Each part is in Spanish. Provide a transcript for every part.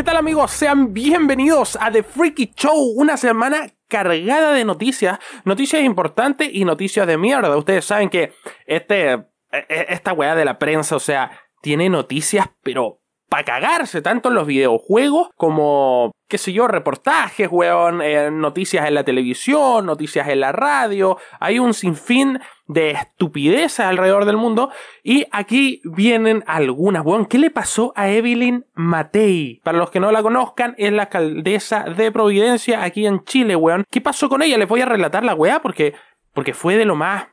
¿Qué tal amigos? Sean bienvenidos a The Freaky Show, una semana cargada de noticias, noticias importantes y noticias de mierda. Ustedes saben que este, e, e, esta weá de la prensa, o sea, tiene noticias, pero para cagarse, tanto en los videojuegos como, qué sé yo, reportajes, weón, eh, noticias en la televisión, noticias en la radio. Hay un sinfín de estupideces alrededor del mundo. Y aquí vienen algunas, weón. ¿Qué le pasó a Evelyn Matei? Para los que no la conozcan, es la alcaldesa de Providencia aquí en Chile, weón. ¿Qué pasó con ella? Les voy a relatar la weá porque, porque fue de lo más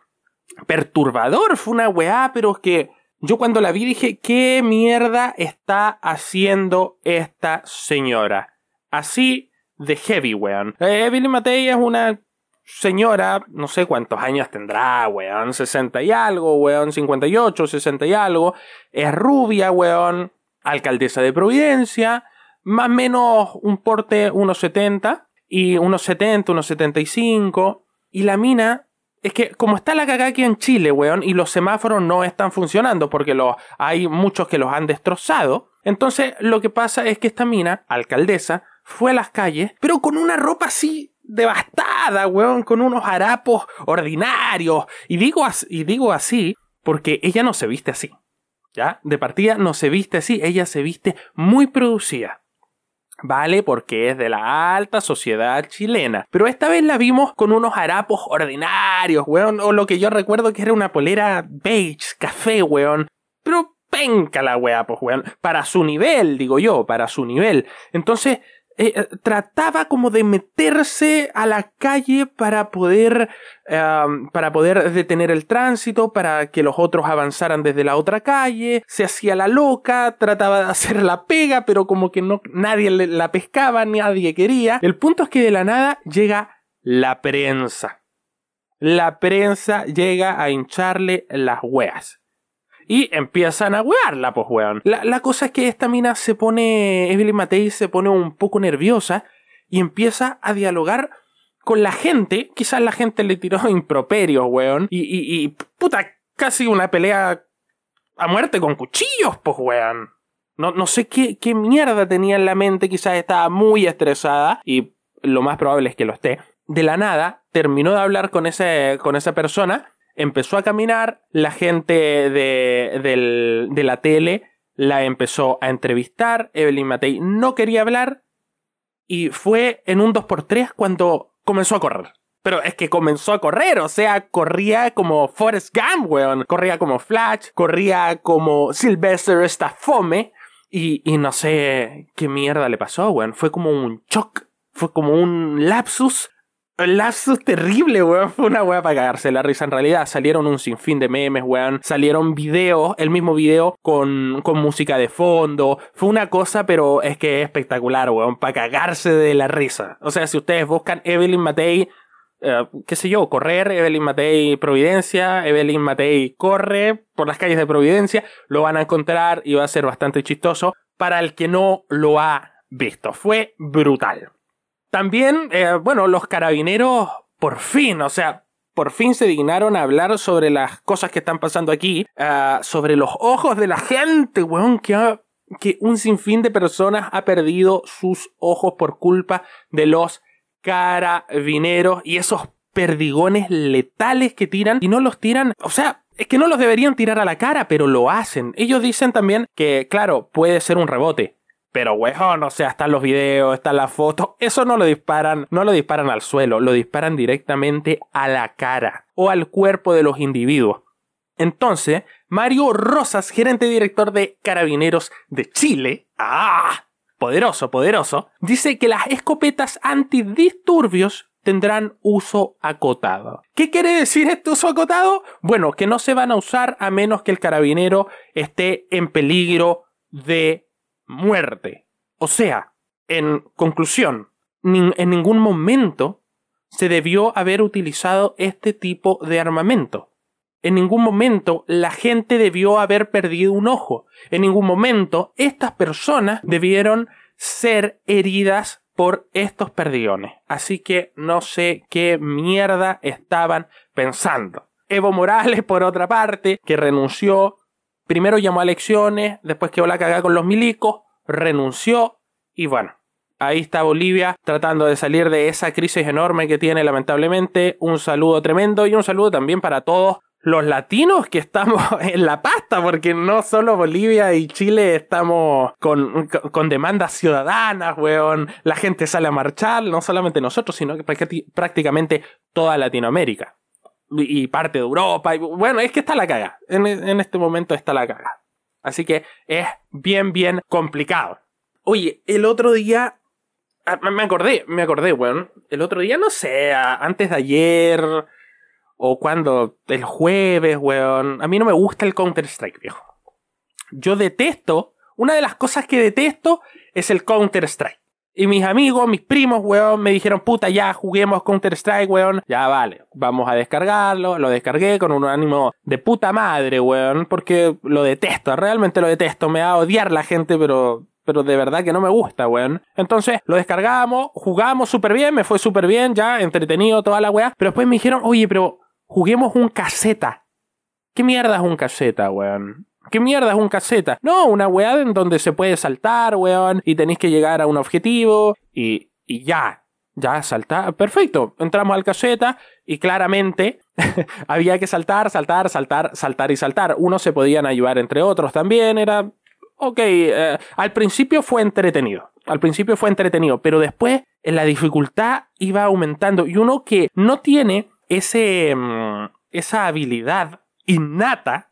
perturbador. Fue una weá, pero es que yo cuando la vi dije, ¿qué mierda está haciendo esta señora? Así de heavy, weón. Eh, Evelyn Matei es una señora, no sé cuántos años tendrá, weón, 60 y algo, weón, 58, 60 y algo. Es rubia, weón, alcaldesa de Providencia, más o menos un porte 1,70 y unos 70, unos 75. Y la mina es que como está la cagada aquí en Chile, weón, y los semáforos no están funcionando porque los, hay muchos que los han destrozado, entonces lo que pasa es que esta mina, alcaldesa, fue a las calles, pero con una ropa así devastada, weón, con unos harapos ordinarios. Y digo, así porque ella no se viste así. ¿Ya? De partida no se viste así, ella se viste muy producida. ¿vale? Porque es de la alta sociedad chilena. Pero esta vez la vimos con unos harapos ordinarios, weón, o lo que yo recuerdo que era una polera beige, café, weón. Pero penca la weá, pues, weón. Para su nivel, digo yo, para su nivel. Entonces, eh, eh, trataba como de meterse a la calle para poder, para poder detener el tránsito, para que los otros avanzaran desde la otra calle, se hacía la loca, trataba de hacer la pega, pero como que no, nadie la pescaba, nadie quería. El punto es que de la nada llega la prensa. La prensa llega a hincharle las weas. Y empiezan a wearla, pues weón. La, cosa es que esta mina se pone, Evelyn Matei se pone un poco nerviosa y empieza a dialogar con la gente. Quizás la gente le tiró improperios, weón. Y, y, y puta, casi una pelea a muerte con cuchillos, pues weón. No, no sé qué, qué mierda tenía en la mente, quizás estaba muy estresada y lo más probable es que lo esté. De la nada, terminó de hablar con, ese, con esa persona empezó a caminar, la gente de, de la tele la empezó a entrevistar, Evelyn Matei no quería hablar y fue en un 2x3 cuando comenzó a correr. Pero es que comenzó a correr, o sea, corría como Forrest Gump, weón. Corría como Flash, corría como Sylvester Stallone y, y no sé qué mierda le pasó, weón. Fue como un shock, fue como un lapsus Lapsus terrible, weón. Fue una weá para cagarse la risa. En realidad salieron un sinfín de memes, weón. Salieron videos, el mismo video con, con música de fondo. Fue una cosa, pero es que es espectacular, weón. Para cagarse de la risa. O sea, si ustedes buscan Evelyn Matei, eh, qué sé yo, correr, Evelyn Matei Providencia, Evelyn Matei corre por las calles de Providencia, lo van a encontrar y va a ser bastante chistoso para el que no lo ha visto. Fue brutal. También, eh, bueno, los carabineros, por fin, o sea, por fin se dignaron a hablar sobre las cosas que están pasando aquí, ah, sobre los ojos de la gente, weón, que, que un sinfín de personas ha perdido sus ojos por culpa de los carabineros y esos perdigones letales que tiran y no los tiran, o sea, es que no los deberían tirar a la cara, pero lo hacen. Ellos dicen también que, claro, puede ser un rebote, pero, weón, o sea, están los videos, están las fotos. Eso no lo disparan, no lo disparan al suelo, lo disparan directamente a la cara o al cuerpo de los individuos. Entonces, Mario Rosas, gerente director de Carabineros de Chile, ¡ah! Poderoso, poderoso, dice que las escopetas antidisturbios tendrán uso acotado. ¿Qué quiere decir este uso acotado? Bueno, que no se van a usar a menos que el carabinero esté en peligro de muerte. O sea, en conclusión, en ningún momento se debió haber utilizado este tipo de armamento. En ningún momento la gente debió haber perdido un ojo. En ningún momento estas personas debieron ser heridas por estos perdigones. Así que no sé qué mierda estaban pensando. Evo Morales, por otra parte, que renunció Primero llamó a elecciones, después quedó la cagada con los milicos, renunció Y bueno, ahí está Bolivia tratando de salir de esa crisis enorme que tiene lamentablemente. Un saludo tremendo y un saludo también para todos los latinos que estamos en la pasta, porque no solo Bolivia y Chile estamos con, con, demandas ciudadanas, weón. La gente sale a marchar, no solamente nosotros, sino que prácticamente toda Latinoamérica. Y parte de Europa. Bueno, es que está la caga. En, en este momento está la caga. Así que es bien, bien complicado. Oye, el otro día ah, me acordé, me acordé, weón. El otro día, no sé, antes de ayer o cuando el jueves, weón. A mí no me gusta el Counter-Strike, viejo. Yo detesto, una de las cosas que detesto es el Counter-Strike. Y mis amigos, mis primos, weón, me dijeron, puta, ya juguemos Counter-Strike, weón. Ya vale, vamos a descargarlo. Lo descargué con un ánimo de puta madre, weón, porque lo detesto, realmente lo detesto. Me va a odiar la gente, pero pero de verdad que no me gusta, weón. Entonces lo descargamos, jugamos súper bien, me fue súper bien, ya entretenido toda la weá. Pero después me dijeron, oye, pero juguemos un caseta. ¿Qué mierda es un caseta, weón? ¿Qué mierda es un caseta? No, una weá en donde se puede saltar, weón, y tenéis que llegar a un objetivo y, y ya. Ya saltar. Perfecto. Entramos al caseta y claramente había que saltar, saltar, saltar, saltar y saltar. Unos se podían ayudar entre otros también. Era. Ok. Eh, al principio fue entretenido. Al principio fue entretenido. Pero después la dificultad iba aumentando. Y uno que no tiene ese, mm, esa habilidad innata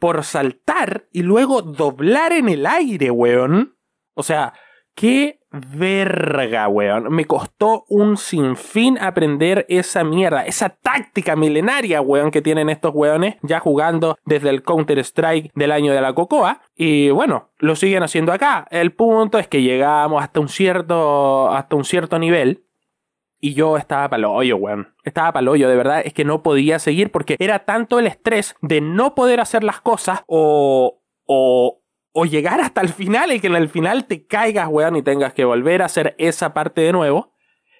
por saltar y luego doblar en el aire, weón. O sea, qué verga, weón. Me costó un sinfín aprender esa mierda, esa táctica milenaria, weón, que tienen estos weones ya jugando desde el Counter-Strike del año de la Cocoa. Y bueno, lo siguen haciendo acá. El punto es que llegamos hasta un cierto, hasta un cierto nivel y yo estaba para hoyo, weón. Estaba para hoyo, de verdad. Es que no podía seguir porque era tanto el estrés de no poder hacer las cosas o, o, o llegar hasta el final y que en el final te caigas, weón, y tengas que volver a hacer esa parte de nuevo.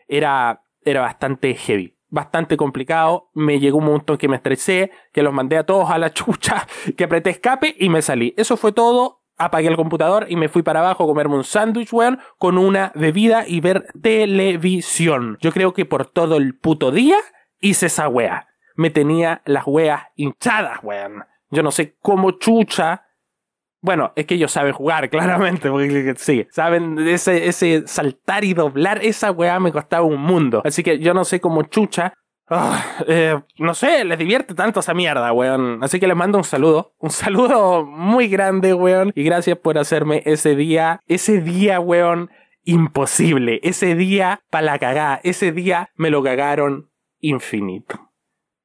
Era, era bastante heavy. Bastante complicado, me llegó un montón que me estresé, que los mandé a todos a la chucha, que apreté escape y me salí. Eso fue todo apagué el computador y me fui para abajo a comerme un sándwich, weón, con una bebida y ver televisión. Yo creo que por todo el puto día hice esa wea. Me tenía las weas hinchadas, weón. Yo no sé cómo chucha. Bueno, es que ellos saben jugar, claramente, porque sí, saben ese, ese saltar y doblar, esa weá me costaba un mundo. Así que yo no sé cómo chucha Ah, eh, no sé, les divierte tanto esa mierda, weón. Así que les mando un saludo. Un saludo muy grande, weón. Y gracias por hacerme ese día, ese día, weón, imposible. Ese día para la cagada. Ese día me lo cagaron infinito.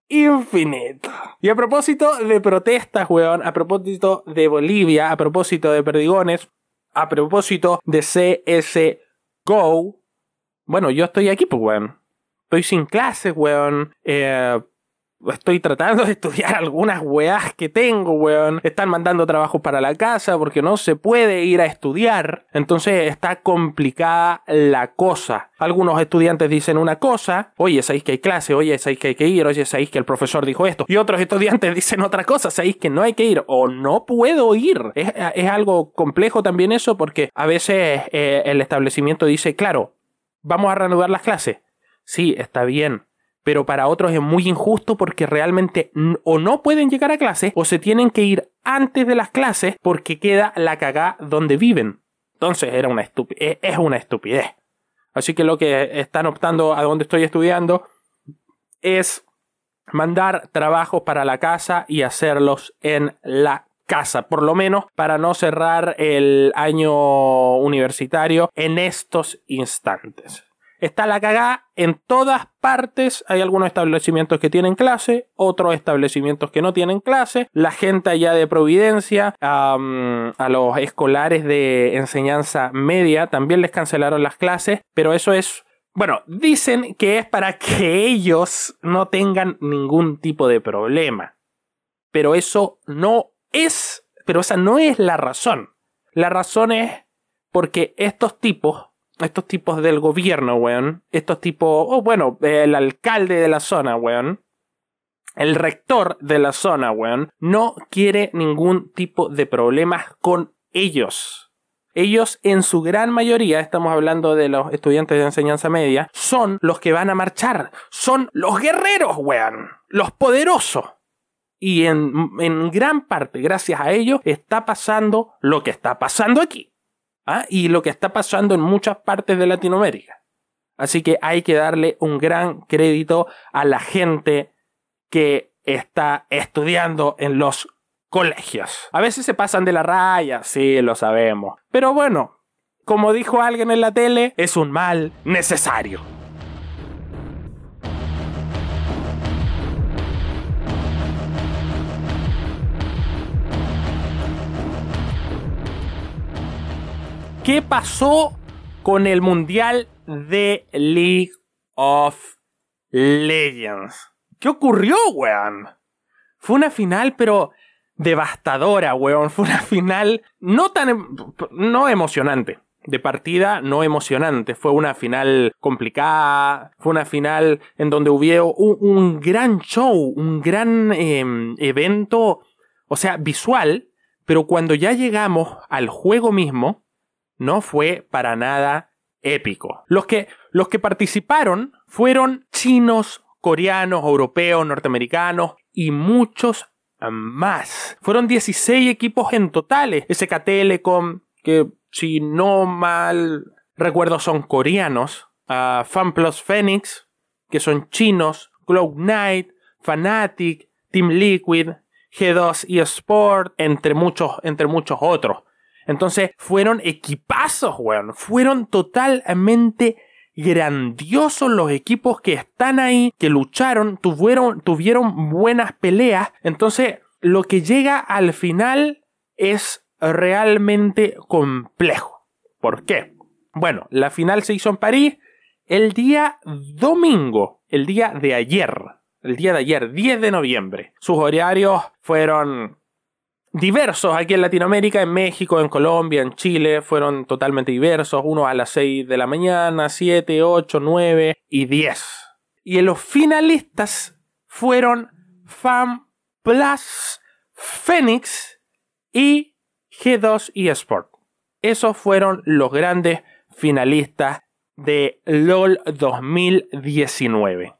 Infinito. Y a propósito de protestas, weón, a propósito de Bolivia, a propósito de perdigones, a propósito de CSGO, bueno, yo estoy aquí, pues, weón estoy sin clases, weón. Eh, estoy tratando de estudiar algunas weas que tengo, weón. Están mandando trabajos para la casa porque no se puede ir a estudiar. Entonces está complicada la cosa. Algunos estudiantes dicen una cosa, oye, sabéis que hay clase, oye, sabéis que hay que ir, oye, sabéis que el profesor dijo esto. Y otros estudiantes dicen otra cosa, sabéis que no hay que ir o no puedo ir. Es, algo complejo también eso porque a veces eh, el establecimiento dice, claro, vamos a reanudar las clases sí, está bien, pero para otros es muy injusto porque realmente o no pueden llegar a clase o se tienen que ir antes de las clases porque queda la cagá donde viven. Entonces era una e, es una estupidez. Así que lo que están optando a donde estoy estudiando es mandar trabajos para la casa y hacerlos en la casa, por lo menos para no cerrar el año universitario en estos instantes. Está la cagada en todas partes. Hay algunos establecimientos que tienen clase, otros establecimientos que no tienen clase. La gente allá de Providencia, a los escolares de enseñanza media, también les cancelaron las clases, pero eso es bueno, dicen que es para que ellos no tengan ningún tipo de problema. Pero eso no es, pero esa no es la razón. La razón es porque estos tipos estos tipos del gobierno, weón, estos tipos, o bueno, el alcalde de la zona, weón, el rector de la zona, weón, no quiere ningún tipo de problemas con ellos. ellos en su gran mayoría, estamos hablando de los estudiantes de enseñanza media, son los que van a marchar, son los guerreros, weón, los poderosos. Y en, en gran parte, gracias a ellos, está pasando lo que está pasando aquí. ¿Ah? Y lo que está pasando en muchas partes de Latinoamérica. Así que hay que darle un gran crédito a la gente que está estudiando en los colegios. A veces se pasan de la raya, sí, lo sabemos. Pero bueno, como dijo alguien en la tele, es un mal necesario. ¿Qué pasó con el Mundial de League of Legends? ¿Qué ocurrió, weón? Fue una final, pero devastadora, weón. Fue una final no tan... Em, no emocionante. De partida no emocionante. Fue una final complicada. Fue una final en donde hubo un, gran show, un gran em, evento, o sea, visual. Pero cuando ya llegamos al juego mismo, no fue para nada épico. Los que, los que participaron fueron chinos, coreanos, europeos, norteamericanos y muchos más. Fueron 16 equipos en total. SK Telecom, que si no mal recuerdo son coreanos. Uh, FanPlus Phoenix, que son chinos. Cloud Knight, Fnatic, Team Liquid, G2 y Sport, entre muchos, entre muchos otros. Entonces fueron equipazos, weón. Fueron totalmente grandiosos los equipos que están ahí, que lucharon, tuvieron, tuvieron buenas peleas. Entonces, lo que llega al final es realmente complejo. ¿Por qué? Bueno, la final se hizo en París el día domingo, el día de ayer, el día de ayer, 10 de noviembre. Sus horarios fueron diversos aquí en Latinoamérica, en México, en Colombia, en Chile, fueron totalmente diversos, unos a las 6 de la mañana, 7, 8, 9 y 10. Y en los finalistas fueron Fan Plus, Phoenix y G2 eSport. Esos fueron los grandes finalistas de LOL 2019.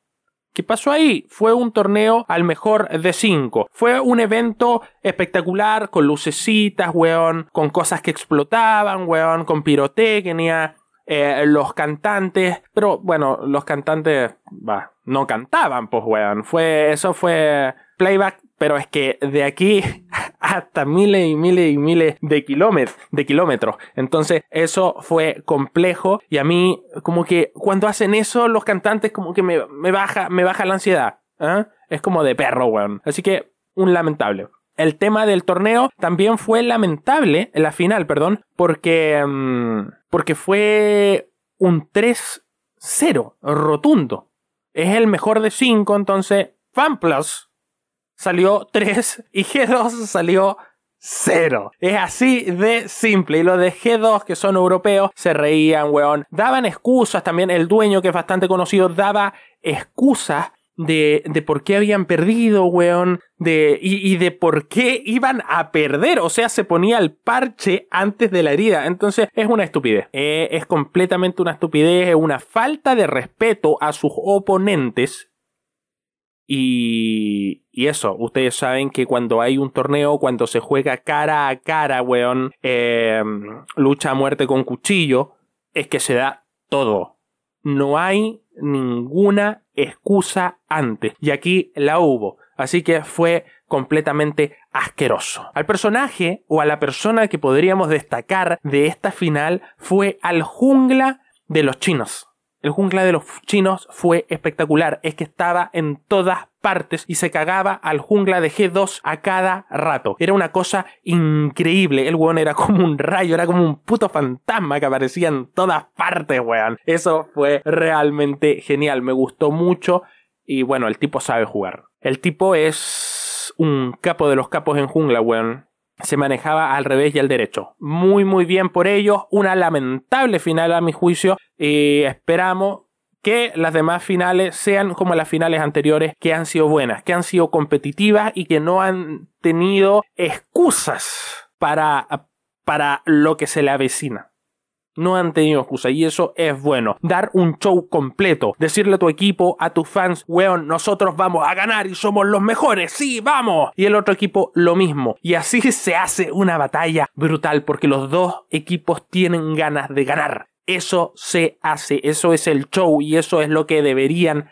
¿Qué pasó ahí? Fue un torneo al mejor de cinco. Fue un evento espectacular, con lucecitas, weón, con cosas que explotaban, weón, con pirotecnia, eh, los cantantes, pero bueno, los cantantes, no cantaban, pues, weón. Fue, eso fue playback pero es que de aquí hasta miles y miles y miles de kilómetros, de kilómetros. Entonces, eso fue complejo y a mí, como que cuando hacen eso, los cantantes como que me, baja, me baja la ansiedad. ¿eh? Es como de perro, weón. Así que, un lamentable. El tema del torneo también fue lamentable, en la final, perdón, porque, mm, porque fue un 3-0 rotundo. Es el mejor de 5, entonces FanPlus salió 3 y G2 salió 0. Es así de simple. Y los de G2, que son europeos, se reían, weón. Daban excusas también. El dueño, que es bastante conocido, daba excusas de, de por qué habían perdido, weón. De, y, de por qué iban a perder. O sea, se ponía el parche antes de la herida. Entonces, es una estupidez. Eh, es completamente una estupidez. Es una falta de respeto a sus oponentes y, y, eso, ustedes saben que cuando hay un torneo, cuando se juega cara a cara, weón, em, lucha a muerte con cuchillo, es que se da todo. No hay ninguna excusa antes. Y aquí la hubo. Así que fue completamente asqueroso. Al personaje o a la persona que podríamos destacar de esta final fue al jungla de los chinos. El jungla de los chinos fue espectacular, es que estaba en todas partes y se cagaba al jungla de G2 a cada rato. Era una cosa increíble. El weón era como un rayo, era como un puto fantasma que aparecía en todas partes, weón. Eso fue realmente genial, me gustó mucho y bueno, el tipo sabe jugar. El tipo es un capo de los capos en jungla, weón se manejaba al revés y al derecho. Muy muy bien por ellos, una lamentable final a mi juicio y esperamos que las demás finales sean como las finales anteriores que han sido buenas, que han sido competitivas y que no han tenido excusas para para lo que se le avecina. No han tenido excusa y eso es bueno. Dar un show completo. Decirle a tu equipo, a tus fans, weón, nosotros vamos a ganar y somos los mejores. Sí, vamos. Y el otro equipo lo mismo. Y así se hace una batalla brutal porque los dos equipos tienen ganas de ganar. Eso se hace. Eso es el show y eso es lo que deberían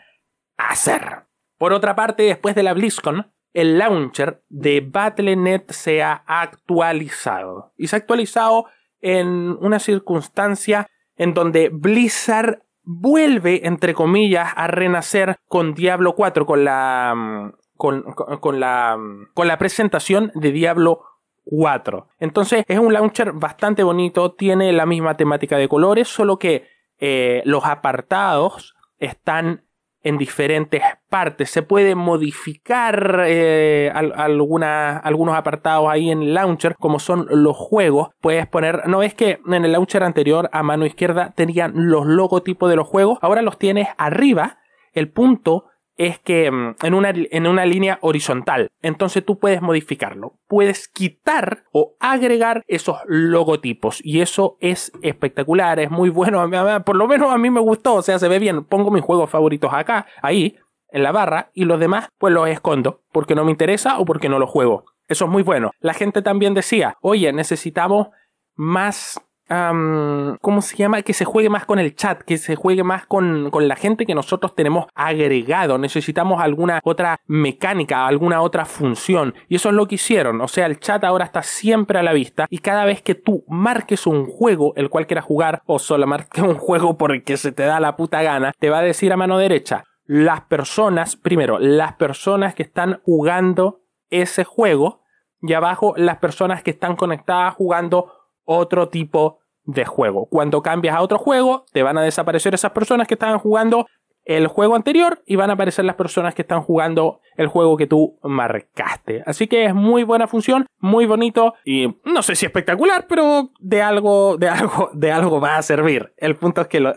hacer. Por otra parte, después de la BlizzCon, el launcher de Battle.net se ha actualizado. Y se ha actualizado en una circunstancia en donde Blizzard vuelve, entre comillas, a renacer con Diablo 4, con la, mm, con, la, mm, con la presentación de Diablo 4. Entonces es un launcher bastante bonito, tiene la misma temática de colores, solo que eh, los apartados están en diferentes partes. Se puede modificar eh, algunos apartados ahí en el launcher, como son los juegos. Puedes poner, no es que en el launcher anterior a mano izquierda tenían los logotipos de los juegos, ahora los tienes arriba. El punto es que mm, en una, en una línea horizontal. Entonces tú puedes modificarlo. Puedes quitar o agregar esos logotipos. Y eso es espectacular, es muy bueno. Por lo menos a mí me gustó. O sea, se ve bien. Pongo mis juegos favoritos acá, ahí, en la barra. Y los demás, pues los escondo. Porque no me interesa o porque no los juego. Eso es muy bueno. La gente también decía, oye, necesitamos más ¿cómo se llama? Que se juegue más con el chat, que se juegue más con, con, la gente que nosotros tenemos agregado. Necesitamos alguna otra mecánica, alguna otra función. Y eso es lo que hicieron. O sea, el chat ahora está siempre a la vista y cada vez que tú marques un juego el cual quieras jugar o solo marques un juego porque se te da la puta gana, te va a decir a mano derecha las personas, primero, las personas que están jugando ese juego y abajo las personas que están conectadas jugando otro tipo de juego. Cuando cambias a otro juego, te van a desaparecer esas personas que estaban jugando el juego anterior y van a aparecer las personas que están jugando el juego que tú marcaste. Así que es muy buena función, muy bonito y no sé si espectacular, pero de algo, de algo, de algo va a servir. El punto es que lo,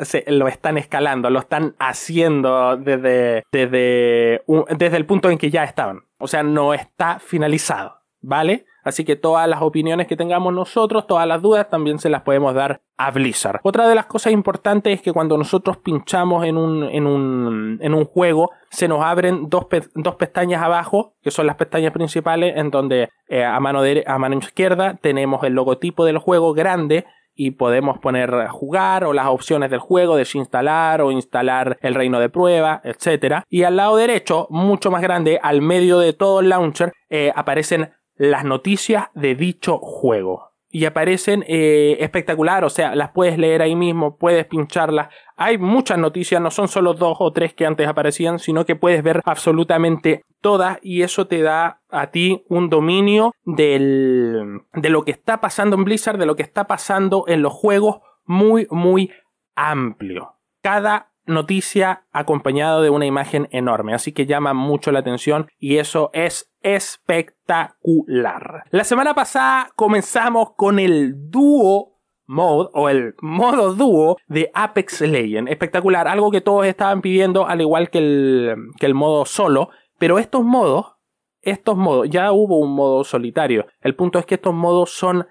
están escalando, lo están haciendo desde, desde, desde el punto en que ya estaban. O sea, no está finalizado, ¿vale? Así que todas las opiniones que tengamos nosotros, todas las dudas, también se las podemos dar a Blizzard. Otra de las cosas importantes es que cuando nosotros pinchamos en un, en un, en un juego, se nos abren dos, dos, pestañas abajo, que son las pestañas principales, en donde eh, a, mano a mano izquierda tenemos el logotipo del juego grande y podemos poner jugar o las opciones del juego, desinstalar o instalar el reino de prueba, etc. Y al lado derecho, mucho más grande, al medio de todo el launcher, eh, aparecen las noticias de dicho juego. Y aparecen eh, espectacular, o sea, las puedes leer ahí mismo, puedes pincharlas. Hay muchas noticias, no son solo dos o tres que antes aparecían, sino que puedes ver absolutamente todas y eso te da a ti un dominio del, de lo que está pasando en Blizzard, de lo que está pasando en los juegos muy, muy amplio. Cada noticia acompañado de una imagen enorme, así que llama mucho la atención y eso es espectacular. La semana pasada comenzamos con el dúo mode o el modo dúo de Apex Legends. Espectacular, algo que todos estaban pidiendo al igual que el, que el modo solo, pero estos modos, estos modos, ya hubo un modo solitario. El punto es que estos modos son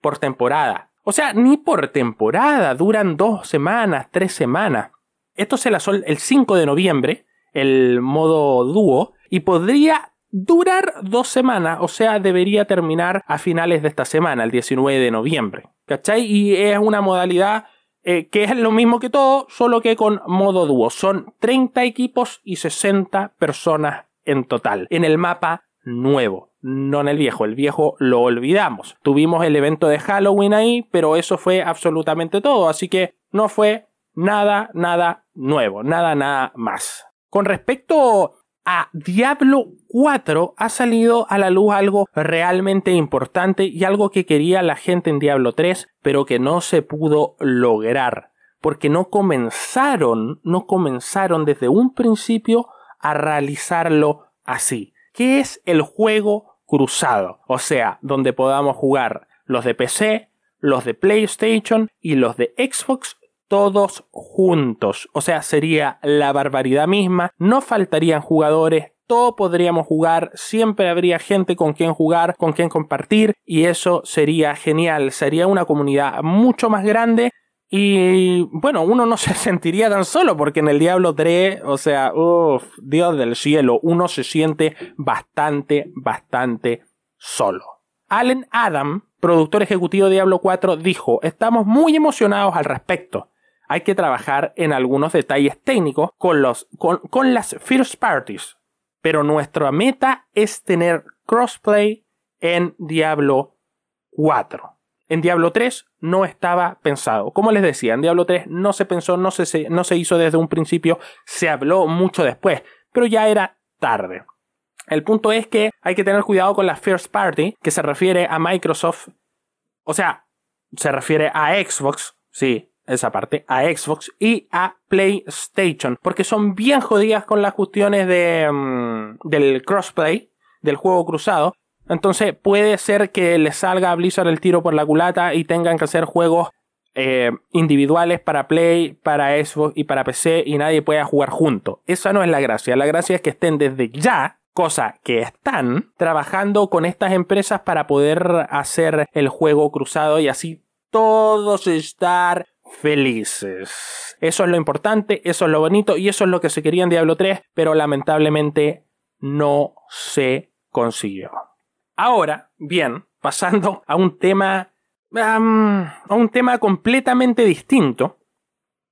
por temporada. O sea, ni por temporada, duran dos semanas, tres semanas. Esto se lanzó el 5 de noviembre, el modo dúo, y podría durar dos semanas, o sea, debería terminar a finales de esta semana, el 19 de noviembre. ¿Cachai? Y es una modalidad eh, que es lo mismo que todo, solo que con modo dúo. Son 30 equipos y 60 personas en total, en el mapa nuevo. No en el viejo, el viejo lo olvidamos. Tuvimos el evento de Halloween ahí, pero eso fue absolutamente todo, así que no fue nada, nada nuevo, nada, nada más. Con respecto a Diablo 4 ha salido a la luz algo realmente importante y algo que quería la gente en Diablo 3, pero que no se pudo lograr, porque no comenzaron, no comenzaron desde un principio a realizarlo así. ¿Qué es el juego cruzado? O sea, donde podamos jugar los de PC, los de PlayStation y los de Xbox todos juntos. O sea, sería la barbaridad misma, no faltarían jugadores, todos podríamos jugar, siempre habría gente con quien jugar, con quien compartir y eso sería genial, sería una comunidad mucho más grande y bueno, uno no se sentiría tan solo porque en el Diablo 3, o sea, uff, Dios del cielo, uno se siente bastante, bastante solo. Allen Adam, productor ejecutivo de Diablo 4, dijo, estamos muy emocionados al respecto. Hay que trabajar en algunos detalles técnicos con, los, con, con las first parties, pero nuestra meta es tener crossplay en Diablo 4. En Diablo 3 no estaba pensado. Como les decía, en Diablo 3 no se pensó, no se, no se hizo desde un principio, se habló mucho después, pero ya era tarde. El punto es que hay que tener cuidado con la first party, que se refiere a Microsoft, o sea, se refiere a Xbox, sí, esa parte, a Xbox y a PlayStation, porque son bien jodidas con las cuestiones de, mm, del crossplay, del juego cruzado, entonces puede ser que les salga a Blizzard el tiro por la culata y tengan que hacer juegos eh, individuales para Play, para Xbox y para PC y nadie pueda jugar junto. Esa no es la gracia. La gracia es que estén desde ya, cosa que están, trabajando con estas empresas para poder hacer el juego cruzado y así todos estar felices. Eso es lo importante, eso es lo bonito y eso es lo que se quería en Diablo 3, pero lamentablemente no se consiguió. Ahora, bien, pasando a un tema. a un tema completamente distinto.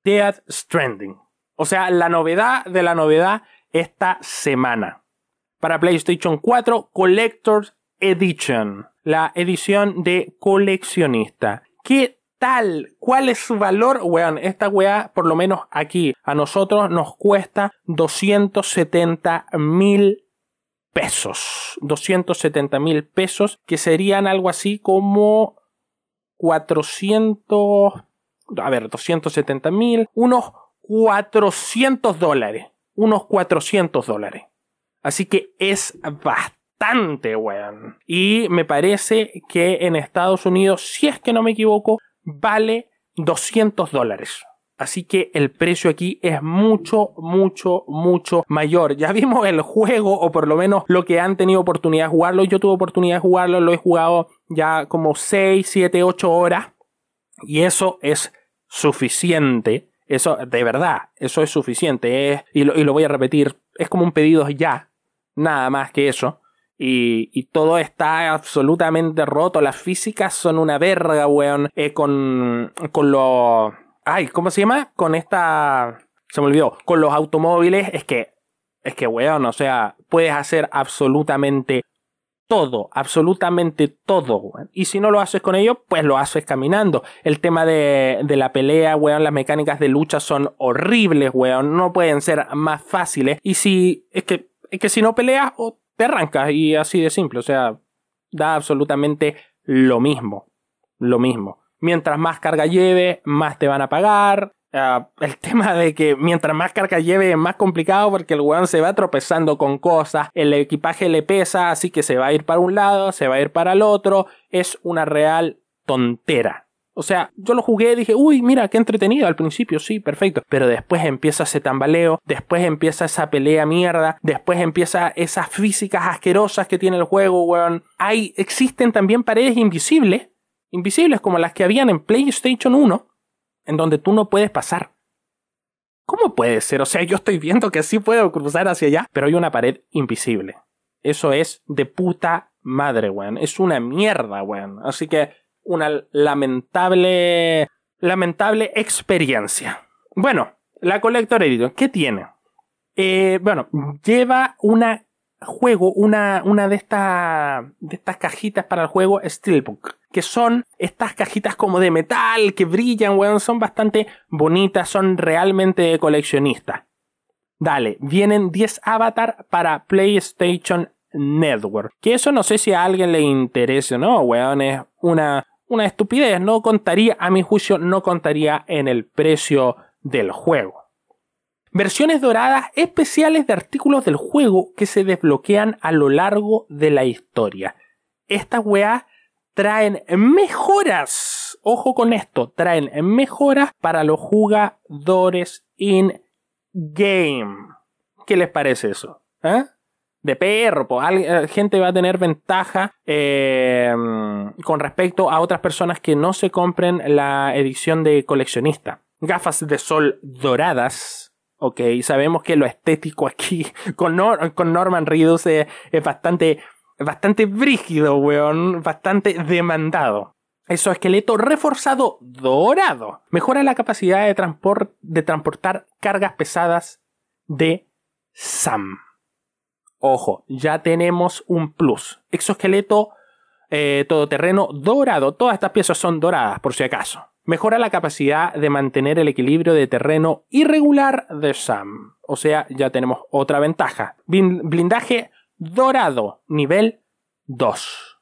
Death Stranding. O sea, la novedad de la novedad esta semana. Para PlayStation 4, Collector's Edition. La edición de coleccionista. ¿Qué tal? ¿Cuál es su valor? Weón, esta weá, por lo menos aquí, a nosotros nos cuesta 270 mil pesos. 270 mil pesos, que serían algo así como 400... A ver, 270 mil, unos 400 dólares. Unos 400 dólares. Así que es bastante, weón. Y me parece que en Estados Unidos, si es que no me equivoco, vale 200 dólares. Así que el precio aquí es mucho, mucho, mucho mayor. Ya vimos el juego, o por lo menos lo que han tenido oportunidad de jugarlo. Yo tuve oportunidad de jugarlo, lo he jugado ya como 6, 7, 8 horas. Y eso es suficiente. Eso, de verdad, eso es suficiente. y, lo, y, lo, voy a repetir. Es como un pedido ya. Nada más que eso. Y, todo está absolutamente roto. Las físicas son una verga, weón. Eh, con, con lo Ay, ¿cómo se llama? Con esta. Se me olvidó. Con los automóviles, es que. Es que, weón, o sea, puedes hacer absolutamente todo, absolutamente todo, weón. Y si no lo haces con ellos, pues lo haces caminando. El tema de, de la pelea, weón, las mecánicas de lucha son horribles, weón. No pueden ser más fáciles. Y si. Es que. Es que si no peleas, te arrancas. Y así de simple. O sea, da absolutamente lo mismo. Lo mismo mientras más carga lleve, más te van a pagar. Ah, el tema de que mientras más carga lleve es más complicado porque el weón se va tropezando con cosas, el equipaje le pesa, así que se va a ir para un lado, se va a ir para el otro, es una real tontera. O sea, yo lo jugué dije, uy, mira, qué entretenido al principio, sí, perfecto. Pero después empieza ese tambaleo, después empieza esa pelea mierda, después empieza esas físicas asquerosas que tiene el juego, weón. Hay, existen también paredes invisibles invisibles como las que habían en PlayStation 1, en donde tú no puedes pasar. ¿Cómo puede ser? O sea, yo estoy viendo que sí puedo cruzar hacia allá, pero hay una pared invisible. Eso es de puta madre, weón. Es una mierda, weón. Así que una lamentable, lamentable experiencia. Bueno, la Collector Edition, ¿qué tiene? Eh, bueno, lleva una juego, una, una de, de estas cajitas para el juego Steelbook que son estas cajitas como de metal que brillan, weón, son bastante bonitas, son realmente coleccionistas. Dale, vienen 10 avatar para PlayStation Network. Que eso no sé si a alguien le interese, ¿no? Weón, es una, una estupidez. No contaría, a mi juicio, no contaría en el precio del juego. Versiones doradas especiales de artículos del juego que se desbloquean a lo largo de la historia. Esta weá traen mejoras. Ojo con esto, traen mejoras para los jugadores in game. ¿Qué les parece eso? ¿Eh? De perro. Al- eh, gente va a tener ventaja eh, con respecto a otras personas que no se compren la edición de coleccionista. Gafas de sol doradas. Ok, sabemos que lo estético aquí con, con Norman Reedus eh, es bastante, bastante brígido, weón. Bastante demandado. Exoesqueleto reforzado dorado. Mejora la capacidad de transportar cargas pesadas de Sam. Ojo, ya tenemos un plus. Exoesqueleto eh, todoterreno dorado. Todas estas piezas son doradas, por si acaso. Mejora la capacidad de mantener el equilibrio de terreno irregular de Sam. O sea, ya tenemos otra ventaja. Blin- Blindaje dorado, nivel 2.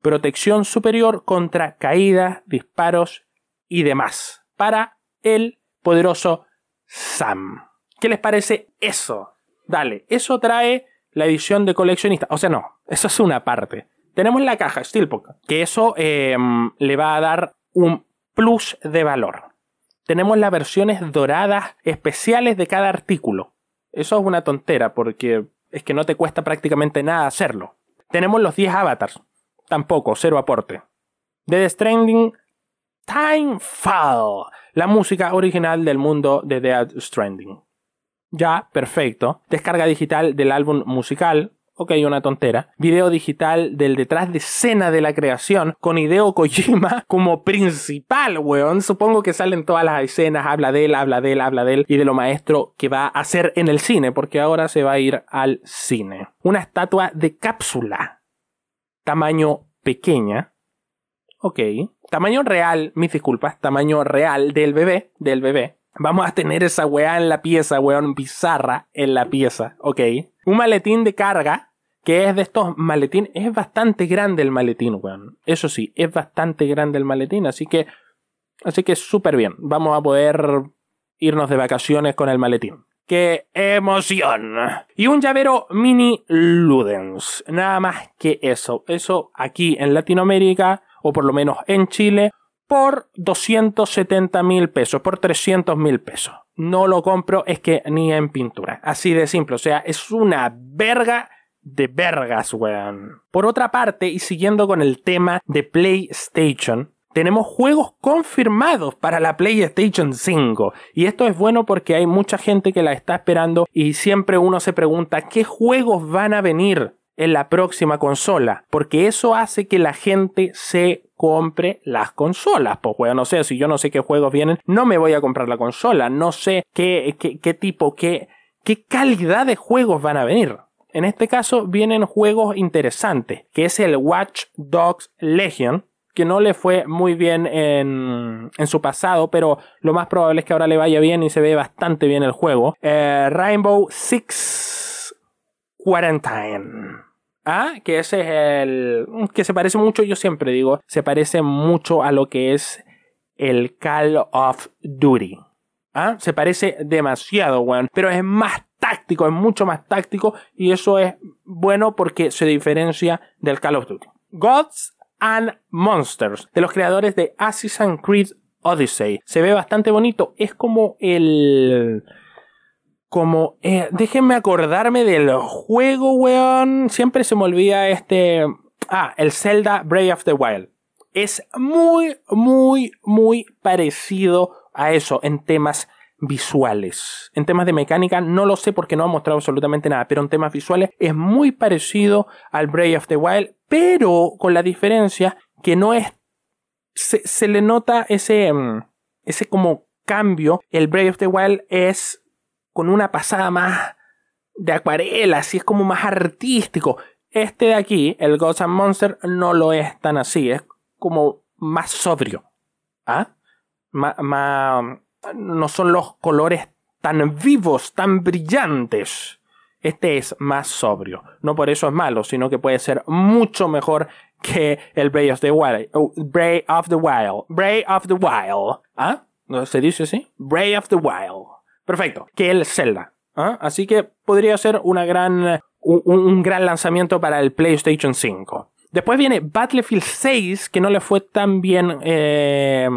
Protección superior contra caídas, disparos y demás. Para el poderoso Sam. ¿Qué les parece eso? Dale, eso trae la edición de coleccionista. O sea, no, eso es una parte. Tenemos la caja Steelbook, que eso eh, le va a dar un plus de valor. Tenemos las versiones doradas especiales de cada artículo. Eso es una tontera porque es que no te cuesta prácticamente nada hacerlo. Tenemos los 10 avatars. Tampoco, cero aporte. Dead Stranding Timefall. La música original del mundo de Dead Stranding. Ya, perfecto. Descarga digital del álbum musical. Ok, una tontera. Video digital del detrás de escena de la creación con Hideo Kojima como principal, weón. Supongo que salen todas las escenas, habla de él, habla de él, habla de él y de lo maestro que va a hacer en el cine, porque ahora se va a ir al cine. Una estatua de cápsula. Tamaño pequeña. Ok. Tamaño real, mis disculpas, tamaño real del bebé, del bebé. Vamos a tener esa weá en la pieza, weón, bizarra en la pieza, ok. Un maletín de carga, que es de estos maletín, es bastante grande el maletín, weón. Eso sí, es bastante grande el maletín, así que, así que súper bien. Vamos a poder irnos de vacaciones con el maletín. ¡Qué emoción! Y un llavero mini Ludens. Nada más que eso. Eso aquí en Latinoamérica, o por lo menos en Chile, por 270 mil pesos, por 300 mil pesos. No lo compro, es que ni en pintura. Así de simple. O sea, es una verga de vergas, weón. Por otra parte, y siguiendo con el tema de PlayStation, tenemos juegos confirmados para la PlayStation 5. Y esto es bueno porque hay mucha gente que la está esperando y siempre uno se pregunta qué juegos van a venir en la próxima consola. Porque eso hace que la gente se compre las consolas. Pues weón, no sé, si yo no sé qué juegos vienen, no me voy a comprar la consola. No sé qué, qué, qué tipo, qué, qué calidad de juegos van a venir. En este caso vienen juegos interesantes, que es el Watch Dogs Legion, que no le fue muy bien en, en, su pasado, pero lo más probable es que ahora le vaya bien y se ve bastante bien el juego. Eh, Rainbow Six Quarantine. Ah, que ese es el. que se parece mucho, yo siempre digo, se parece mucho a lo que es el Call of Duty. ¿Ah? Se parece demasiado, weón. Pero es más táctico, es mucho más táctico. Y eso es bueno porque se diferencia del Call of Duty. Gods and Monsters, de los creadores de Assassin's Creed Odyssey. Se ve bastante bonito. Es como el. Como. Eh, déjenme acordarme del juego, weón. Siempre se me olvida este. Ah, el Zelda Breath of the Wild. Es muy, muy, muy parecido a eso en temas visuales. En temas de mecánica no lo sé porque no ha mostrado absolutamente nada, pero en temas visuales es muy parecido al Breath of the Wild, pero con la diferencia que no es... Se, se le nota ese, ese como cambio. El Breath of the Wild es con una pasada más de acuarela, así es como más artístico. Este de aquí, el Ghost and Monster, no lo es tan así, es como más sobrio. ¿Ah? No son los colores tan vivos, tan brillantes. Este es más sobrio. No por eso es malo, sino que puede ser mucho mejor que el Breath of the Wild. Oh, Breath of the Wild. Breath of the Wild. ¿Ah? ¿No se dice así? Breath of the Wild. Perfecto. Que el Zelda. ¿Ah? Así que podría ser una gran, un, gran lanzamiento para el PlayStation 5. Después viene Battlefield 6, que no le fue tan bien, eh,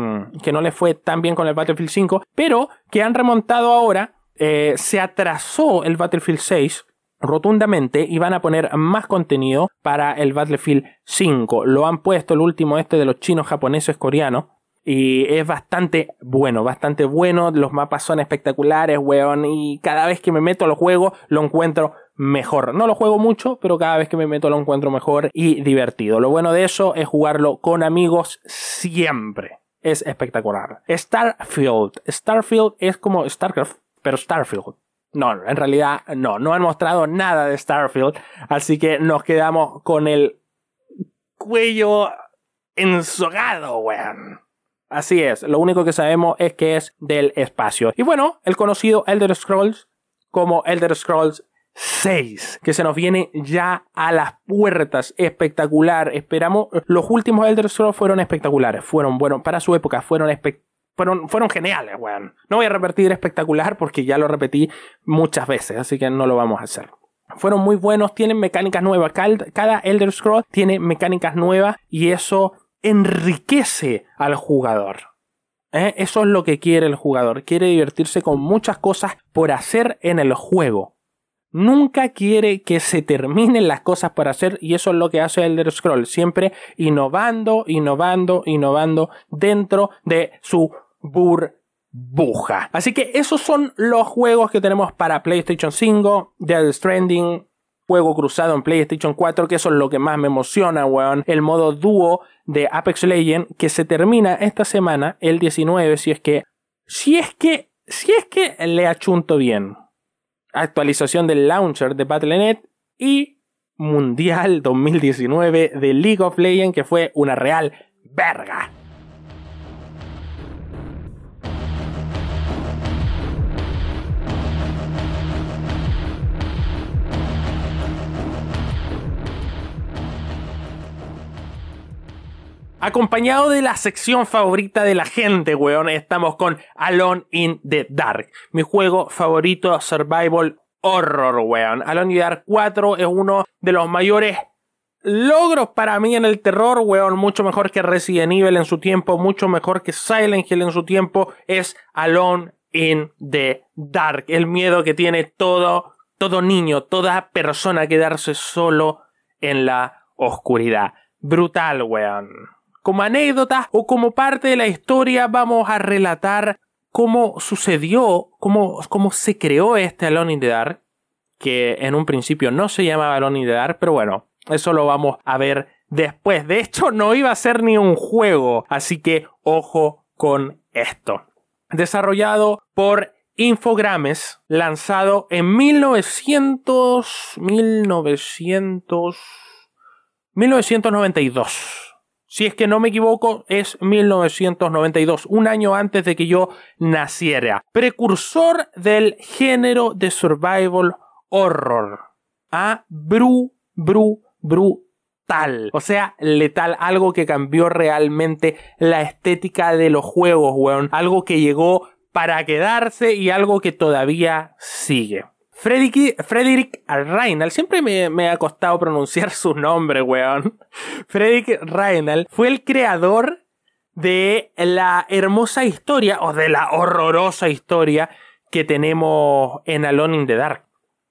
que no le fue tan bien con el Battlefield 5, pero que han remontado ahora. Eh, se atrasó el Battlefield 6 rotundamente y van a poner más contenido para el Battlefield 5. Lo han puesto el último este de los chinos, japoneses, coreanos. Y es bastante bueno, bastante bueno. Los mapas son espectaculares, weón. Y cada vez que me meto al juego lo encuentro mejor. No lo juego mucho, pero cada vez que me meto lo encuentro mejor y divertido. Lo bueno de eso es jugarlo con amigos siempre. Es espectacular. Starfield. Starfield es como StarCraft, pero Starfield. No, en realidad no, no han mostrado nada de Starfield, así que nos quedamos con el cuello ensogado, weón. Así es, lo único que sabemos es que es del espacio. Y bueno, el conocido Elder Scrolls como Elder Scrolls 6, que se nos viene ya a las puertas. Espectacular. Esperamos. Los últimos Elder Scrolls fueron espectaculares. Fueron, bueno, para su época fueron fueron, fueron geniales, weón. No voy a repetir espectacular porque ya lo repetí muchas veces, así que no lo vamos a hacer. Fueron muy buenos, tienen mecánicas nuevas. Cada Elder Scroll tiene mecánicas nuevas y eso enriquece al jugador. ¿Eh? Eso es lo que quiere el jugador. Quiere divertirse con muchas cosas por hacer en el juego. Nunca quiere que se terminen las cosas por hacer y eso es lo que hace Elder Scroll, siempre innovando, innovando, innovando dentro de su burbuja. Así que esos son los juegos que tenemos para PlayStation 5, Dead Stranding, juego cruzado en PlayStation 4, que eso es lo que más me emociona, weón. El modo dúo de Apex Legends que se termina esta semana, el 19, si es que, si es que, si es que le achunto bien actualización del launcher de Battle.net y Mundial 2019 de League of Legends que fue una real verga. Acompañado de la sección favorita de la gente, weón, estamos con Alone in the Dark, mi juego favorito survival horror, weón. Alone in the Dark 4 es uno de los mayores logros para mí en el terror, weón. Mucho mejor que Resident Evil en su tiempo, mucho mejor que Silent Hill en su tiempo, es Alone in the Dark. El miedo que tiene todo, todo niño, toda persona quedarse solo en la oscuridad. Brutal, weón. Como anécdota o como parte de la historia vamos a relatar cómo sucedió, cómo, cómo se creó este Alone in the Dark, que en un principio no se llamaba Alone in the Dark, pero bueno, eso lo vamos a ver después. De hecho, no iba a ser ni un juego, así que ojo con esto. Desarrollado por Infogrames, lanzado en 1900... 1900... 1992. Si es que no me equivoco, es 1992, un año antes de que yo naciera. Precursor del género de survival horror. A bru, bru, brutal. O sea, letal. Algo que cambió realmente la estética de los juegos, weón. Algo que llegó para quedarse y algo que todavía sigue. Frederick Reinald, siempre me, ha costado pronunciar su nombre, weón. Frederick Reinald fue el creador de la hermosa historia, o de la horrorosa historia que tenemos en Alone in the Dark.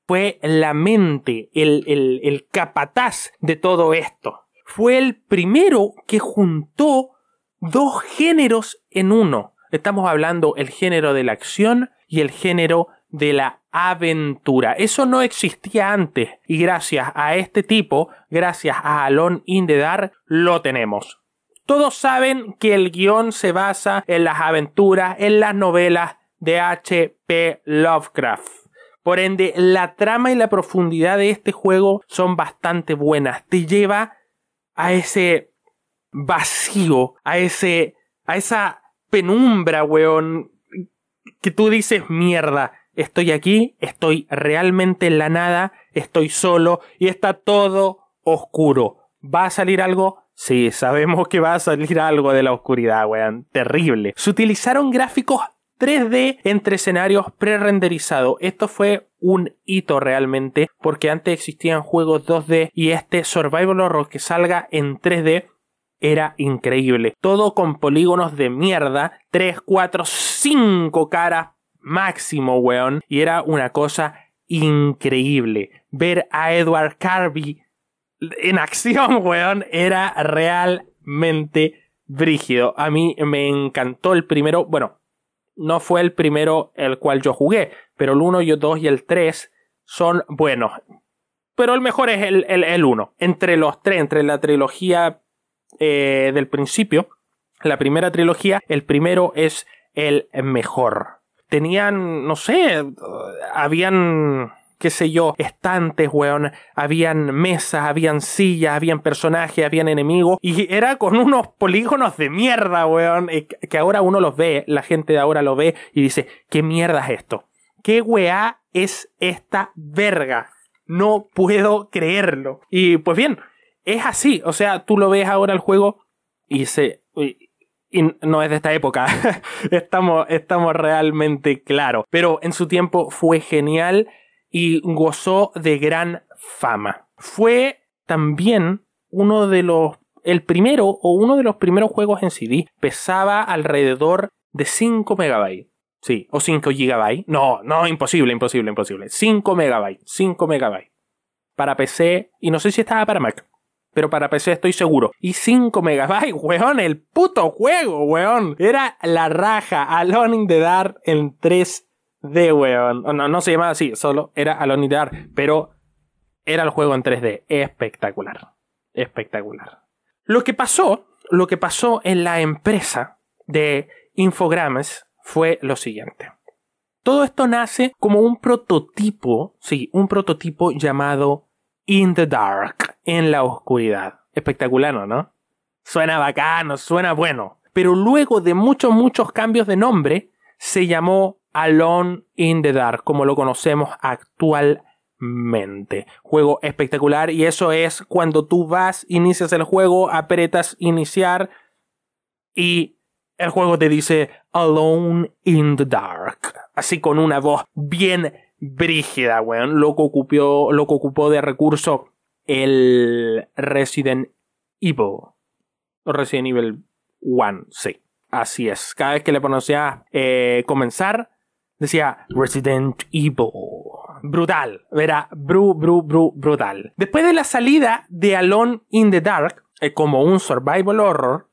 Fue la mente, el, el capataz de todo esto. Fue el primero que juntó dos géneros en uno. Estamos hablando el género de la acción y el género de la aventura. Eso no existía antes y gracias a este tipo, gracias a Alon in the Dark, lo tenemos. Todos saben que el guion se basa en las aventuras, en las novelas de H.P. Lovecraft. Por ende, la trama y la profundidad de este juego son bastante buenas. Te lleva a ese vacío, a ese, a esa penumbra, weón, que tú dices mierda estoy aquí, estoy realmente en la nada, estoy solo y está todo oscuro. ¿Va a salir algo? Sí, sabemos que va a salir algo de la oscuridad, weón. Terrible. Se utilizaron gráficos 3D entre escenarios pre-renderizados. Esto fue un hito realmente, porque antes existían juegos 2D y este Survival Horror que salga en 3D era increíble. Todo con polígonos de mierda, 3, 4, 5 caras máximo, weón. Y era una cosa increíble. Ver a Edward Carby en acción, weón, era realmente brígido. A mí me encantó el primero, bueno, no fue el primero el cual yo jugué, pero el 1, el 2 y el 3 son buenos. Pero el mejor es el, el, 1. Entre los tres, entre la trilogía eh, del principio, la primera trilogía, el primero es el mejor. Tenían, no sé, habían qué sé yo, estantes, weón, habían mesas, habían sillas, habían personajes, habían enemigos, y era con unos polígonos de mierda, weón, que ahora uno los ve, la gente de ahora lo ve y dice, ¿qué mierda es esto? ¿Qué weá es esta verga? No puedo creerlo. Y pues bien, es así, o sea, tú lo ves ahora el juego y se... no es de esta época, estamos, estamos realmente claros. Pero en su tiempo fue genial y gozó de gran fama. Fue también uno de los, el primero o uno de los primeros juegos en CD. Pesaba alrededor de 5 megabytes. Sí, o 5 gigabytes. No, no, imposible, imposible, imposible. 5 megabytes, 5 megabytes. Para PC, y no sé si estaba para Mac, pero para PC estoy seguro. Y 5 megabytes, weón, el puto juego, weón. Era la raja, Alone in the Dark en 3 de weón. No, no se llamaba así, solo era Alone in the Dark, pero era el juego en 3D. Espectacular. Espectacular. Lo que pasó, lo que pasó en la empresa de Infogrames fue lo siguiente. Todo esto nace como un prototipo, sí, un prototipo llamado In the Dark, en la oscuridad. Espectacular, ¿no? Suena bacano, suena bueno. Pero luego de muchos, muchos cambios de nombre, se llamó Alone in the Dark, como lo conocemos actualmente. Juego espectacular y eso es cuando tú vas, inicias el juego, apretas iniciar y el juego te dice Alone in the Dark. Así con una voz bien brígida, weón. Lo que ocupó, lo ocupó de recurso el Resident Evil. Resident Evil 1, sí. Así es. Cada vez que le pronunciaba eh, comenzar, decía Resident Evil. Brutal. Era bru, bru, bru, brutal. Después de la salida de Alone in the Dark, eh, como un survival horror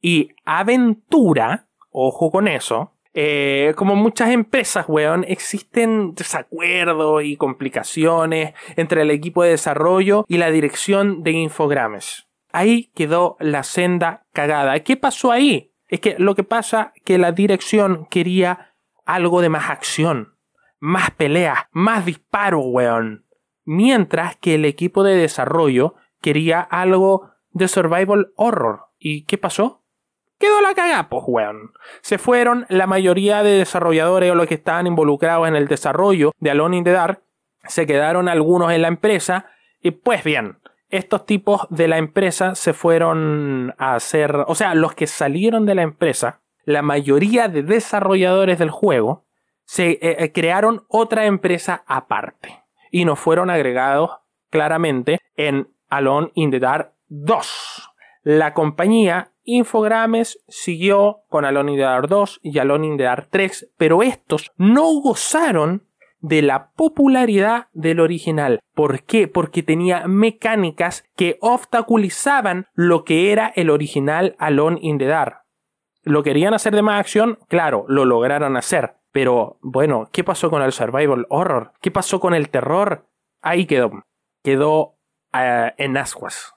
y aventura, ojo con eso, eh, como muchas empresas, weón, existen desacuerdos y complicaciones entre el equipo de desarrollo y la dirección de Infogrames. Ahí quedó la senda cagada. ¿Qué pasó ahí? Es que lo que pasa que la dirección quería algo de más acción, más pelea, más disparo, weón. Mientras que el equipo de desarrollo quería algo de survival horror. ¿Y qué pasó? Quedó la cagada, pues, weón. Se fueron la mayoría de desarrolladores o los que estaban involucrados en el desarrollo de Alone in the Dark. Se quedaron algunos en la empresa. Y pues bien, estos tipos de la empresa se fueron a hacer. O sea, los que salieron de la empresa la mayoría de desarrolladores del juego se eh, eh, crearon otra empresa aparte y no fueron agregados claramente en Alone in the Dark 2. La compañía Infogrames siguió con Alone in the Dark 2 y Alone in the Dark 3, pero estos no gozaron de la popularidad del original. ¿Por qué? Porque tenía mecánicas que obstaculizaban lo que era el original Alone in the Dark. ¿Lo querían hacer de más acción? Claro, lo lograron hacer. Pero bueno, ¿qué pasó con el survival horror? ¿Qué pasó con el terror? Ahí quedó. Quedó eh, en ascuas.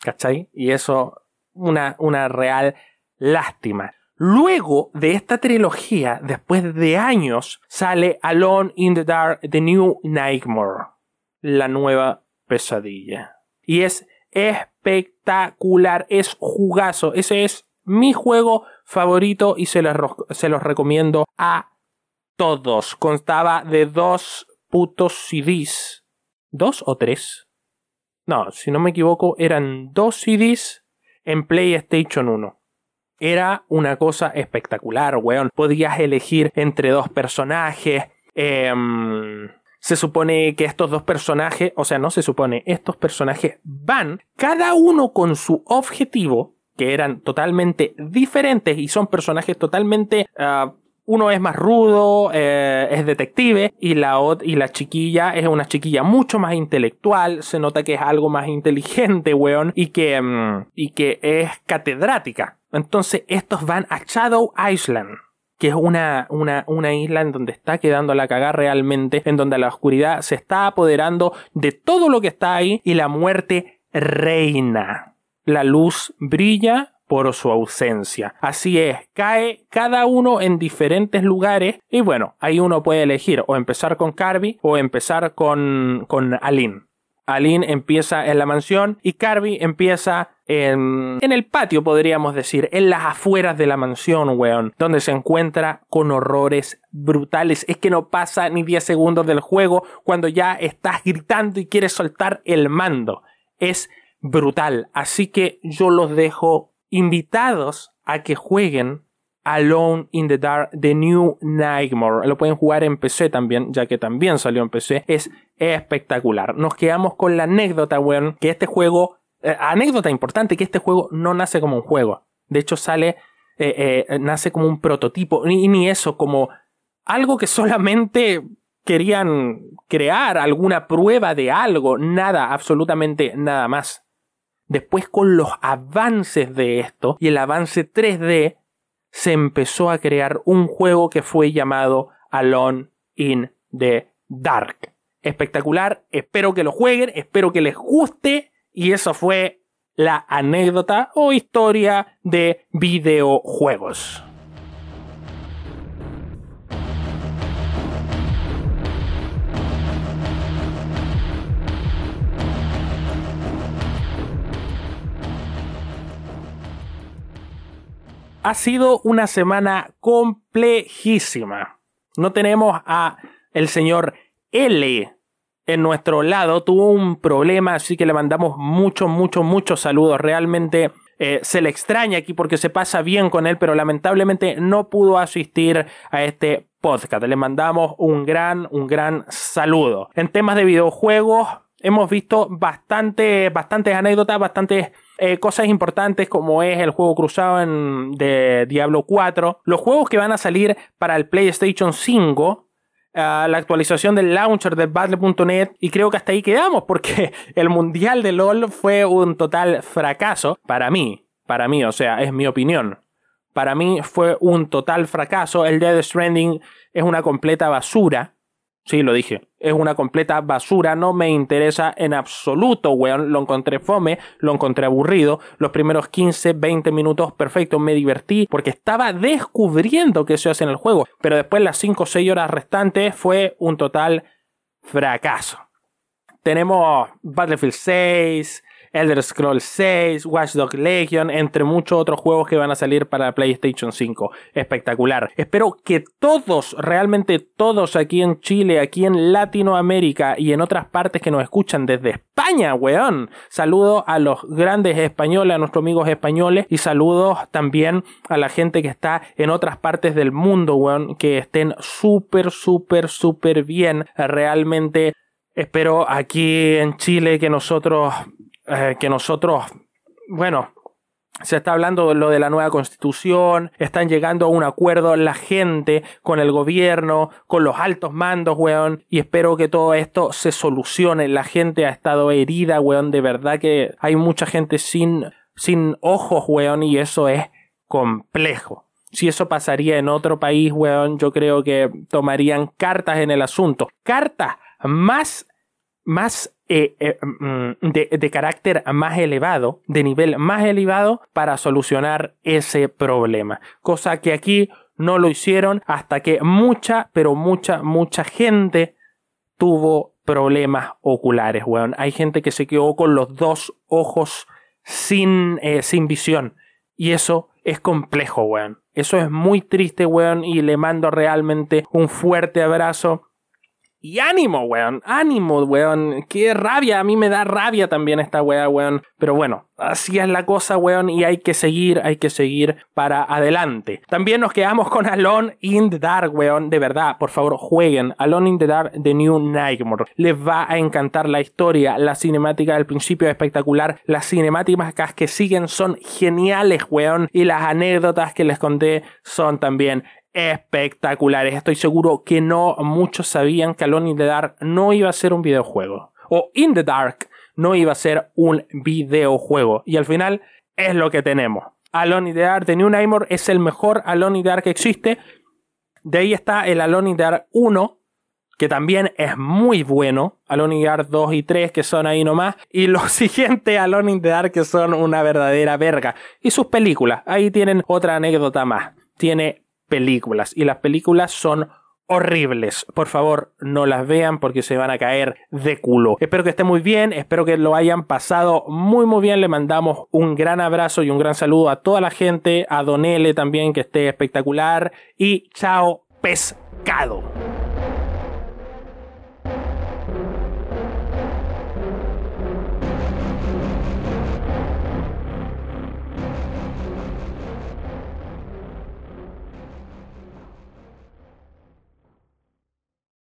¿Cachai? Y eso, una, una real lástima. Luego de esta trilogía, después de años, sale Alone in the Dark, The New Nightmare, la nueva pesadilla. Y es espectacular, es jugazo, ese es mi juego favorito y se los, se los recomiendo a todos. Constaba de dos putos CDs. ¿Dos o tres? No, si no me equivoco, eran dos CDs en PlayStation 1. Era una cosa espectacular, weón. Podías elegir entre dos personajes. Em, se supone que estos dos personajes, o sea, no se supone, estos personajes van cada uno con su objetivo que eran totalmente diferentes y son personajes totalmente ah, uno es más rudo, eh, es detective, y la, y la chiquilla es una chiquilla mucho más intelectual, se nota que es algo más inteligente, weón, y que, mm, y que es catedrática. Entonces estos van a Shadow Island que es una, una, una, isla en donde está quedando la cagada realmente, en donde la oscuridad se está apoderando de todo lo que está ahí y la muerte reina. La luz brilla por su ausencia. Así es, cae cada uno en diferentes lugares y bueno, ahí uno puede elegir o empezar con Carby o empezar con, con Aline. Aline empieza en la mansión y Carby empieza en, en, el patio, podríamos decir, en las afueras de la mansión, weón, donde se encuentra con horrores brutales. Es que no pasa ni 10 segundos del juego cuando ya estás gritando y quieres soltar el mando. Es brutal. Así que yo los dejo invitados a que jueguen Alone in the Dark, The New Nightmare. Lo pueden jugar en PC también, ya que también salió en PC. Es espectacular. Nos quedamos con la anécdota, weón, que este juego, eh, anécdota importante, que este juego no nace como un juego. De hecho, sale, eh, eh, nace como un prototipo, ni, ni eso, como algo que solamente querían crear, alguna prueba de algo, nada, absolutamente nada más. Después con los avances de esto y el avance 3D, se empezó a crear un juego que fue llamado Alone in the Dark. Espectacular, espero que lo jueguen, espero que les guste y eso fue la anécdota o historia de videojuegos. Ha sido una semana complejísima. No tenemos a el señor L en nuestro lado. Tuvo un problema, así que le mandamos muchos, muchos, muchos saludos. Realmente eh, se le extraña aquí porque se pasa bien con él, pero lamentablemente no pudo asistir a este podcast. Le mandamos un gran, un gran saludo. En temas de videojuegos, hemos visto bastante, bastantes anécdotas, bastantes eh, cosas importantes como es el juego cruzado de Diablo 4, los juegos que van a salir para el PlayStation 5, ah, la actualización del launcher de Battle.net y creo que hasta ahí quedamos porque el mundial de LOL fue un total fracaso para mí, para mí, o sea, es mi opinión. Para mí fue un total fracaso. El Dead Stranding es una completa basura. Sí, lo dije. Es una completa basura. No me interesa en absoluto, weón. Lo encontré fome, lo encontré aburrido. Los primeros 15, 20 minutos, perfecto. Me divertí porque estaba descubriendo qué se hace en el juego. Pero después las 5 o 6 horas restantes fue un total fracaso. Tenemos Battlefield 6, Elder Scrolls 6, Watch Dogs Legion, entre muchos otros juegos que van a salir para PlayStation 5. Espectacular. Espero que todos, realmente todos aquí en Chile, aquí en Latinoamérica y en otras partes que nos escuchan desde España, weón. Saludo a los grandes españoles, a nuestros amigos españoles y saludos también a la gente que está en otras partes del mundo, weón, que estén súper, súper, súper bien. Realmente espero aquí en Chile que nosotros eh, que nosotros, bueno, se está hablando de lo de la nueva constitución, están llegando a un acuerdo la gente con el gobierno, con los altos mandos, weón, y espero que todo esto se solucione. La gente ha estado herida, weón, de verdad que hay mucha gente sin, sin ojos, weón, y eso es complejo. Si eso pasaría en otro país, weón, yo creo que tomarían cartas en el asunto. Cartas más, más eh, eh, mm, de, carácter más elevado, de nivel más elevado, para solucionar ese problema. Cosa que aquí no lo hicieron hasta que mucha, pero mucha, mucha gente tuvo problemas oculares, weón. Hay gente que se quedó con los dos ojos sin, eh, sin visión. Y eso es complejo, weón. Eso es muy triste, weón. Y le mando realmente un fuerte abrazo y ánimo, weón. Ánimo, weón. Qué rabia. A mí me da rabia también esta weá, weón. Pero bueno, así es la cosa, weón. Y hay que seguir, hay que seguir para adelante. También nos quedamos con Alone in the Dark, weón. De verdad, por favor, jueguen. Alone in the Dark, The New Nightmare. Les va a encantar la historia. La cinemática del principio es espectacular. Las cinemáticas que siguen son geniales, weón. Y las anécdotas que les conté son también espectaculares. Estoy seguro que no muchos sabían que Alone in the Dark no iba a ser un videojuego. O In the Dark no iba a ser un videojuego. Y al final es lo que tenemos. Alone in the Dark de New Nightmare es el mejor Alone in the Dark que existe. De ahí está el Alone in the Dark 1, que también es muy bueno. Alone in the Dark 2 y 3, que son ahí nomás. Y los siguientes Alone in the Dark, que son una verdadera verga. Y sus películas. Ahí tienen otra anécdota más. Tiene películas. Y las películas son horribles. Por favor, no las vean porque se van a caer de culo. Espero que esté muy bien, espero que lo hayan pasado muy muy bien. Le mandamos un gran abrazo y un gran saludo a toda la gente, a Donele también que esté espectacular y chao pescado.